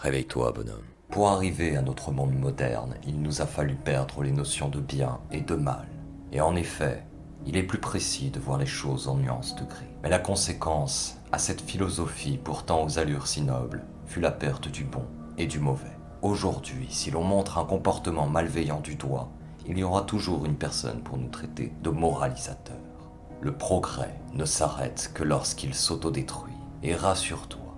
Réveille-toi, bonhomme. Pour arriver à notre monde moderne, il nous a fallu perdre les notions de bien et de mal. Et en effet, il est plus précis de voir les choses en nuances de gris. Mais la conséquence à cette philosophie pourtant aux allures si nobles fut la perte du bon et du mauvais. Aujourd'hui, si l'on montre un comportement malveillant du doigt, il y aura toujours une personne pour nous traiter de moralisateurs. Le progrès ne s'arrête que lorsqu'il s'autodétruit. Et rassure-toi,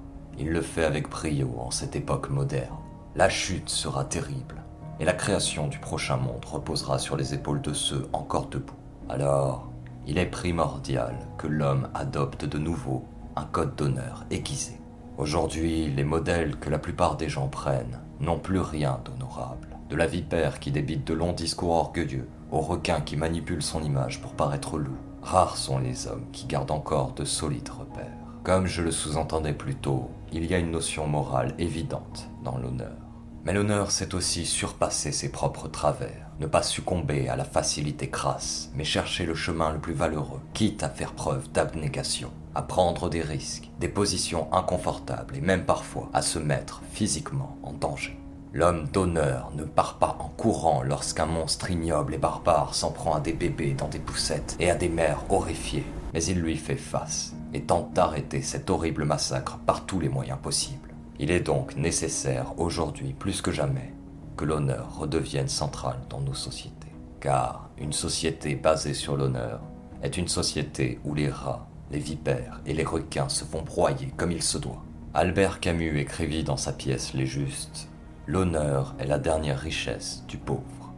il le fait avec brio en cette époque moderne. La chute sera terrible, et la création du prochain monde reposera sur les épaules de ceux encore debout. Alors, il est primordial que l'homme adopte de nouveau un code d'honneur aiguisé. Aujourd'hui, les modèles que la plupart des gens prennent n'ont plus rien d'honorable. De la vipère qui débite de longs discours orgueilleux au requin qui manipule son image pour paraître loup, rares sont les hommes qui gardent encore de solides repères. Comme je le sous-entendais plus tôt, il y a une notion morale évidente dans l'honneur. Mais l'honneur, c'est aussi surpasser ses propres travers, ne pas succomber à la facilité crasse, mais chercher le chemin le plus valeureux, quitte à faire preuve d'abnégation, à prendre des risques, des positions inconfortables et même parfois à se mettre physiquement en danger. L'homme d'honneur ne part pas en courant lorsqu'un monstre ignoble et barbare s'en prend à des bébés dans des poussettes et à des mères horrifiées, mais il lui fait face et tente d'arrêter cet horrible massacre par tous les moyens possibles. Il est donc nécessaire aujourd'hui plus que jamais que l'honneur redevienne central dans nos sociétés. Car une société basée sur l'honneur est une société où les rats, les vipères et les requins se font broyer comme il se doit. Albert Camus écrivit dans sa pièce Les Justes L'honneur est la dernière richesse du pauvre.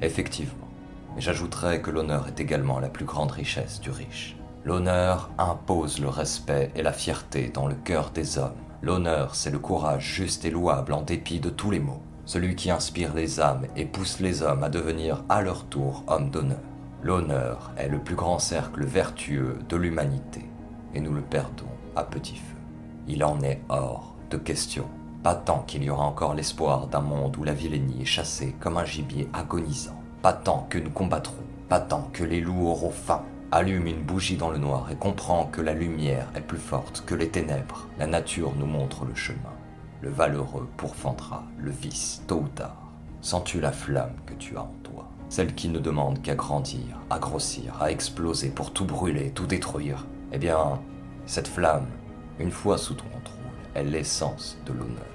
Effectivement, mais j'ajouterais que l'honneur est également la plus grande richesse du riche. L'honneur impose le respect et la fierté dans le cœur des hommes. L'honneur, c'est le courage juste et louable en dépit de tous les maux. Celui qui inspire les âmes et pousse les hommes à devenir à leur tour hommes d'honneur. L'honneur est le plus grand cercle vertueux de l'humanité et nous le perdons à petit feu. Il en est hors de question. Pas tant qu'il y aura encore l'espoir d'un monde où la vilainie est chassée comme un gibier agonisant. Pas tant que nous combattrons. Pas tant que les loups auront faim. Allume une bougie dans le noir et comprends que la lumière est plus forte que les ténèbres. La nature nous montre le chemin. Le valeureux pourfendra le vice tôt ou tard. Sens-tu la flamme que tu as en toi? Celle qui ne demande qu'à grandir, à grossir, à exploser pour tout brûler, tout détruire. Eh bien, cette flamme, une fois sous ton contrôle, est l'essence de l'honneur.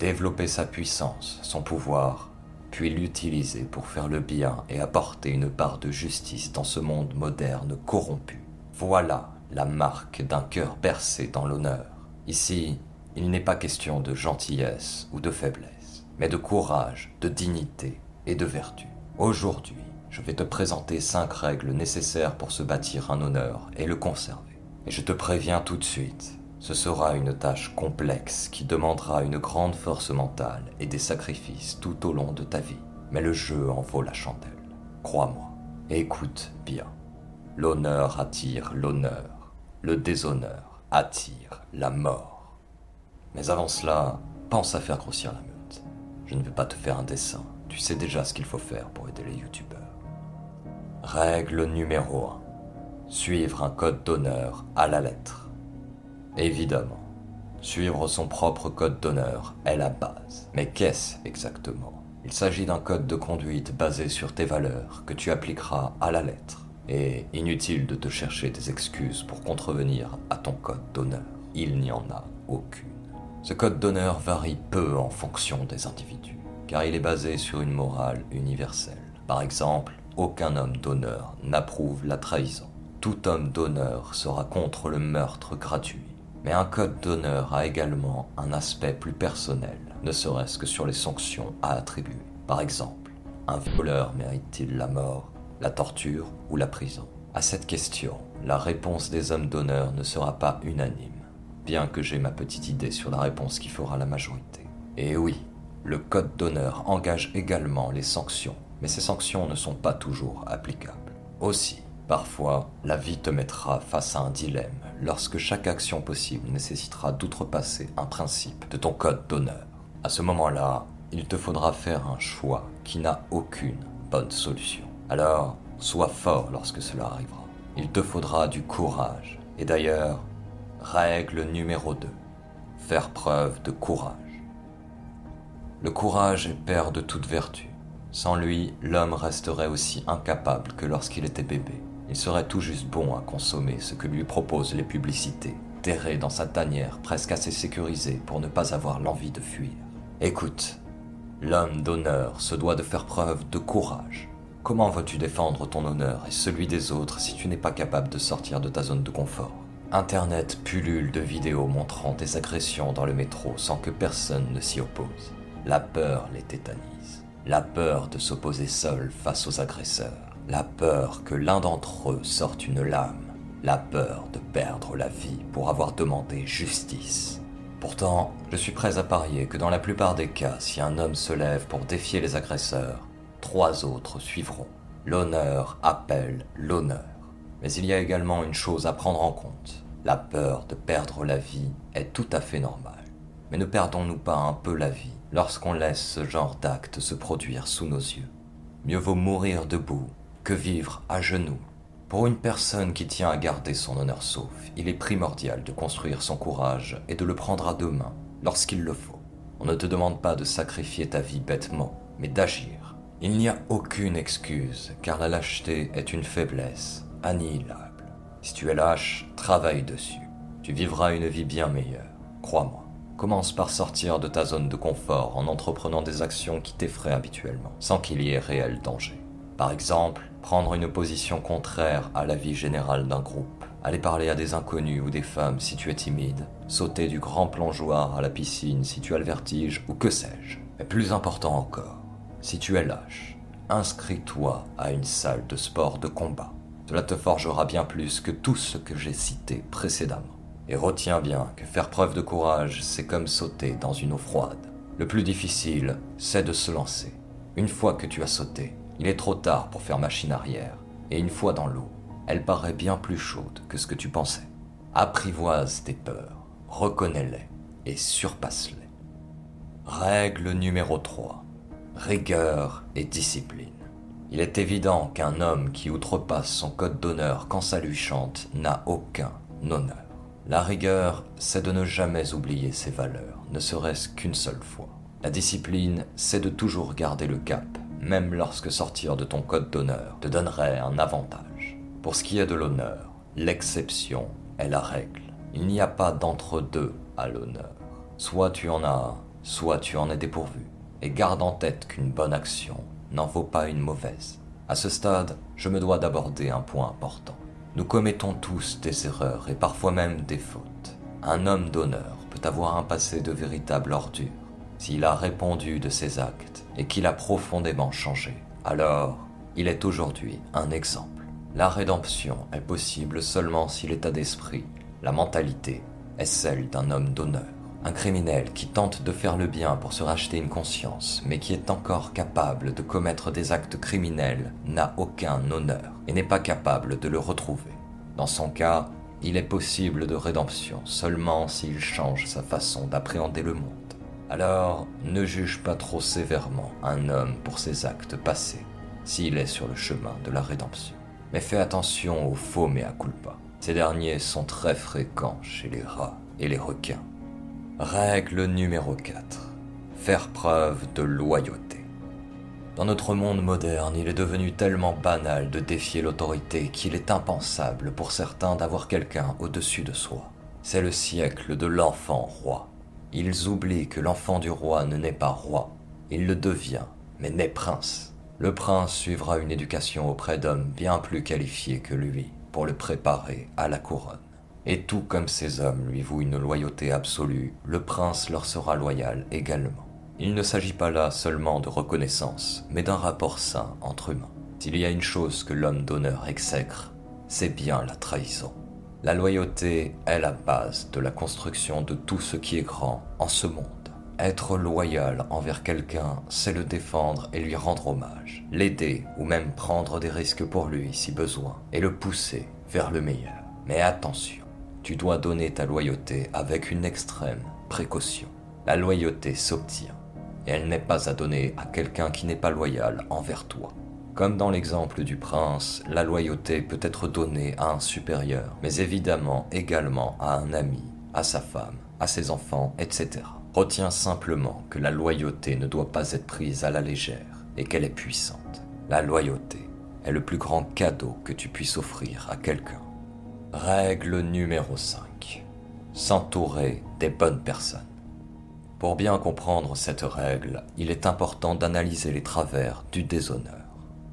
Développer sa puissance, son pouvoir, puis l'utiliser pour faire le bien et apporter une part de justice dans ce monde moderne corrompu. Voilà la marque d'un cœur bercé dans l'honneur. Ici, il n'est pas question de gentillesse ou de faiblesse, mais de courage, de dignité et de vertu. Aujourd'hui, je vais te présenter cinq règles nécessaires pour se bâtir un honneur et le conserver. Et je te préviens tout de suite, ce sera une tâche complexe qui demandera une grande force mentale et des sacrifices tout au long de ta vie. Mais le jeu en vaut la chandelle. Crois-moi. Écoute bien. L'honneur attire l'honneur. Le déshonneur attire la mort. Mais avant cela, pense à faire grossir la meute. Je ne vais pas te faire un dessin. Tu sais déjà ce qu'il faut faire pour aider les youtubeurs. Règle numéro 1. Suivre un code d'honneur à la lettre. Évidemment, suivre son propre code d'honneur est la base. Mais qu'est-ce exactement? Il s'agit d'un code de conduite basé sur tes valeurs que tu appliqueras à la lettre. Et inutile de te chercher des excuses pour contrevenir à ton code d'honneur. Il n'y en a aucune. Ce code d'honneur varie peu en fonction des individus, car il est basé sur une morale universelle. Par exemple, aucun homme d'honneur n'approuve la trahison. Tout homme d'honneur sera contre le meurtre gratuit. Mais un code d'honneur a également un aspect plus personnel, ne serait-ce que sur les sanctions à attribuer. Par exemple, un voleur mérite-t-il la mort, la torture ou la prison? À cette question, la réponse des hommes d'honneur ne sera pas unanime, bien que j'ai ma petite idée sur la réponse qui fera la majorité. Et oui, le code d'honneur engage également les sanctions, mais ces sanctions ne sont pas toujours applicables. Aussi, Parfois, la vie te mettra face à un dilemme lorsque chaque action possible nécessitera d'outrepasser un principe de ton code d'honneur. À ce moment-là, il te faudra faire un choix qui n'a aucune bonne solution. Alors, sois fort lorsque cela arrivera. Il te faudra du courage. Et d'ailleurs, règle numéro 2. Faire preuve de courage. Le courage est père de toute vertu. Sans lui, l'homme resterait aussi incapable que lorsqu'il était bébé. Il serait tout juste bon à consommer ce que lui proposent les publicités, terré dans sa tanière presque assez sécurisée pour ne pas avoir l'envie de fuir. Écoute, l'homme d'honneur se doit de faire preuve de courage. Comment veux-tu défendre ton honneur et celui des autres si tu n'es pas capable de sortir de ta zone de confort? Internet pullule de vidéos montrant des agressions dans le métro sans que personne ne s'y oppose. La peur les tétanise. La peur de s'opposer seul face aux agresseurs la peur que l'un d'entre eux sorte une lame, la peur de perdre la vie pour avoir demandé justice. Pourtant, je suis prêt à parier que dans la plupart des cas, si un homme se lève pour défier les agresseurs, trois autres suivront. L'honneur appelle l'honneur. Mais il y a également une chose à prendre en compte. La peur de perdre la vie est tout à fait normale. Mais ne perdons-nous pas un peu la vie lorsqu'on laisse ce genre d'acte se produire sous nos yeux? Mieux vaut mourir debout que vivre à genoux. Pour une personne qui tient à garder son honneur sauf, il est primordial de construire son courage et de le prendre à deux mains lorsqu'il le faut. On ne te demande pas de sacrifier ta vie bêtement, mais d'agir. Il n'y a aucune excuse, car la lâcheté est une faiblesse annihilable. Si tu es lâche, travaille dessus. Tu vivras une vie bien meilleure, crois-moi. Commence par sortir de ta zone de confort en entreprenant des actions qui t'effraient habituellement, sans qu'il y ait réel danger. Par exemple, prendre une position contraire à la vie générale d'un groupe, aller parler à des inconnus ou des femmes si tu es timide, sauter du grand plongeoir à la piscine si tu as le vertige ou que sais-je. Mais plus important encore, si tu es lâche, inscris-toi à une salle de sport de combat. Cela te forgera bien plus que tout ce que j'ai cité précédemment. Et retiens bien que faire preuve de courage, c'est comme sauter dans une eau froide. Le plus difficile, c'est de se lancer. Une fois que tu as sauté, il est trop tard pour faire machine arrière, et une fois dans l'eau, elle paraît bien plus chaude que ce que tu pensais. Apprivoise tes peurs, reconnais-les et surpasse-les. Règle numéro 3. Rigueur et discipline. Il est évident qu'un homme qui outrepasse son code d'honneur quand ça lui chante n'a aucun honneur. La rigueur, c'est de ne jamais oublier ses valeurs, ne serait-ce qu'une seule fois. La discipline, c'est de toujours garder le cap, même lorsque sortir de ton code d'honneur te donnerait un avantage. Pour ce qui est de l'honneur, l'exception est la règle. Il n'y a pas d'entre-deux à l'honneur. Soit tu en as soit tu en es dépourvu. Et garde en tête qu'une bonne action n'en vaut pas une mauvaise. À ce stade, je me dois d'aborder un point important. Nous commettons tous des erreurs et parfois même des fautes. Un homme d'honneur peut avoir un passé de véritable ordure. S'il a répondu de ses actes et qu'il a profondément changé, alors il est aujourd'hui un exemple. La rédemption est possible seulement si l'état d'esprit, la mentalité, est celle d'un homme d'honneur. Un criminel qui tente de faire le bien pour se racheter une conscience, mais qui est encore capable de commettre des actes criminels, n'a aucun honneur et n'est pas capable de le retrouver. Dans son cas, il est possible de rédemption seulement s'il change sa façon d'appréhender le monde. Alors, ne juge pas trop sévèrement un homme pour ses actes passés, s'il est sur le chemin de la rédemption. Mais fais attention aux faux mea culpa. Ces derniers sont très fréquents chez les rats et les requins. Règle numéro 4. Faire preuve de loyauté. Dans notre monde moderne, il est devenu tellement banal de défier l'autorité qu'il est impensable pour certains d'avoir quelqu'un au-dessus de soi. C'est le siècle de l'enfant roi. Ils oublient que l'enfant du roi ne naît pas roi, il le devient, mais naît prince. Le prince suivra une éducation auprès d'hommes bien plus qualifiés que lui pour le préparer à la couronne. Et tout comme ces hommes lui vouent une loyauté absolue, le prince leur sera loyal également. Il ne s'agit pas là seulement de reconnaissance, mais d'un rapport sain entre humains. S'il y a une chose que l'homme d'honneur exècre, c'est bien la trahison. La loyauté est la base de la construction de tout ce qui est grand en ce monde. Être loyal envers quelqu'un, c'est le défendre et lui rendre hommage, l'aider ou même prendre des risques pour lui si besoin, et le pousser vers le meilleur. Mais attention, tu dois donner ta loyauté avec une extrême précaution. La loyauté s'obtient, et elle n'est pas à donner à quelqu'un qui n'est pas loyal envers toi. Comme dans l'exemple du prince, la loyauté peut être donnée à un supérieur, mais évidemment également à un ami, à sa femme, à ses enfants, etc. Retiens simplement que la loyauté ne doit pas être prise à la légère et qu'elle est puissante. La loyauté est le plus grand cadeau que tu puisses offrir à quelqu'un. Règle numéro 5. S'entourer des bonnes personnes. Pour bien comprendre cette règle, il est important d'analyser les travers du déshonneur.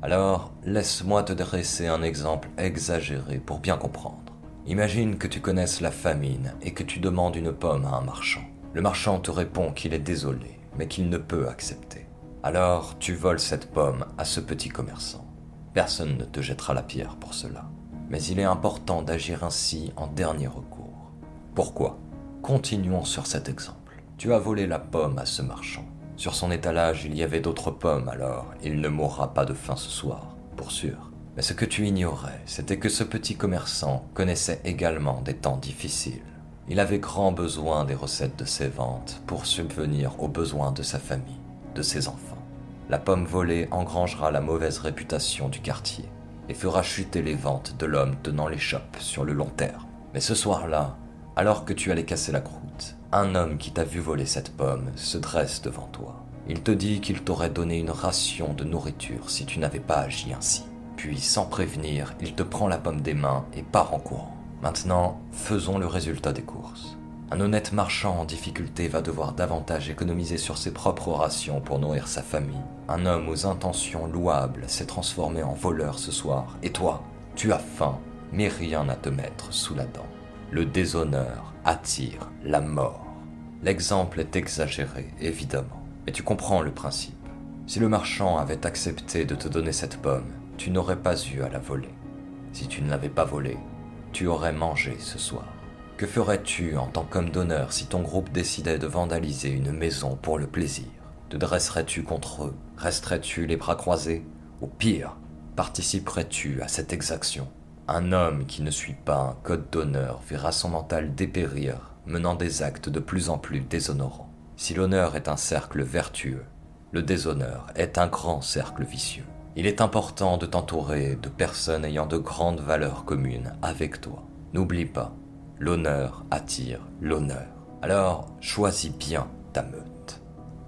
Alors, laisse-moi te dresser un exemple exagéré pour bien comprendre. Imagine que tu connaisses la famine et que tu demandes une pomme à un marchand. Le marchand te répond qu'il est désolé, mais qu'il ne peut accepter. Alors tu voles cette pomme à ce petit commerçant. Personne ne te jettera la pierre pour cela. Mais il est important d'agir ainsi en dernier recours. Pourquoi? Continuons sur cet exemple. Tu as volé la pomme à ce marchand. Sur son étalage, il y avait d'autres pommes, alors il ne mourra pas de faim ce soir, pour sûr. Mais ce que tu ignorais, c'était que ce petit commerçant connaissait également des temps difficiles. Il avait grand besoin des recettes de ses ventes pour subvenir aux besoins de sa famille, de ses enfants. La pomme volée engrangera la mauvaise réputation du quartier et fera chuter les ventes de l'homme tenant l'échoppe sur le long terme. Mais ce soir-là, alors que tu allais casser la croûte, un homme qui t'a vu voler cette pomme se dresse devant toi. Il te dit qu'il t'aurait donné une ration de nourriture si tu n'avais pas agi ainsi. Puis, sans prévenir, il te prend la pomme des mains et part en courant. Maintenant, faisons le résultat des courses. Un honnête marchand en difficulté va devoir davantage économiser sur ses propres rations pour nourrir sa famille. Un homme aux intentions louables s'est transformé en voleur ce soir. Et toi, tu as faim, mais rien à te mettre sous la dent. Le déshonneur attire la mort. L'exemple est exagéré, évidemment, mais tu comprends le principe. Si le marchand avait accepté de te donner cette pomme, tu n'aurais pas eu à la voler. Si tu ne l'avais pas volée, tu aurais mangé ce soir Que ferais-tu en tant qu'homme d'honneur si ton groupe décidait de vandaliser une maison pour le plaisir? Te dresserais-tu contre eux? Resterais-tu les bras croisés? Ou pire, participerais-tu à cette exaction? Un homme qui ne suit pas un code d'honneur verra son mental dépérir, menant des actes de plus en plus déshonorants. Si l'honneur est un cercle vertueux, le déshonneur est un grand cercle vicieux. Il est important de t'entourer de personnes ayant de grandes valeurs communes avec toi. N'oublie pas, l'honneur attire l'honneur. Alors, choisis bien ta meute.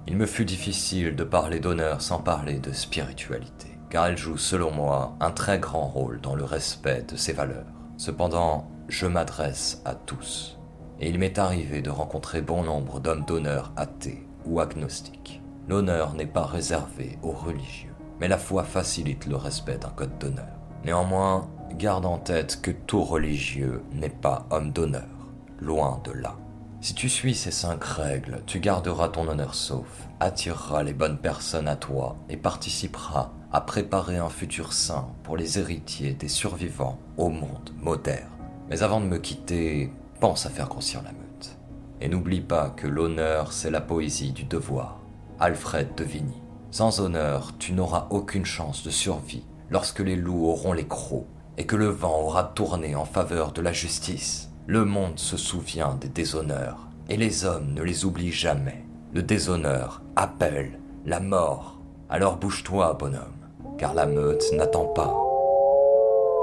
Il me fut difficile de parler d'honneur sans parler de spiritualité, car elle joue, selon moi, un très grand rôle dans le respect de ces valeurs. Cependant, je m'adresse à tous, et il m'est arrivé de rencontrer bon nombre d'hommes d'honneur athées ou agnostiques. L'honneur n'est pas réservé aux religieux mais la foi facilite le respect d'un code d'honneur. Néanmoins, garde en tête que tout religieux n'est pas homme d'honneur, loin de là. Si tu suis ces cinq règles, tu garderas ton honneur sauf, attireras les bonnes personnes à toi et participeras à préparer un futur sain pour les héritiers des survivants au monde moderne. Mais avant de me quitter, pense à faire grossir la meute. Et n'oublie pas que l'honneur, c'est la poésie du devoir. Alfred de Vigny. Sans honneur, tu n'auras aucune chance de survie lorsque les loups auront les crocs et que le vent aura tourné en faveur de la justice. Le monde se souvient des déshonneurs et les hommes ne les oublient jamais. Le déshonneur appelle la mort. Alors bouge-toi, bonhomme, car la meute n'attend pas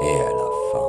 et elle a faim.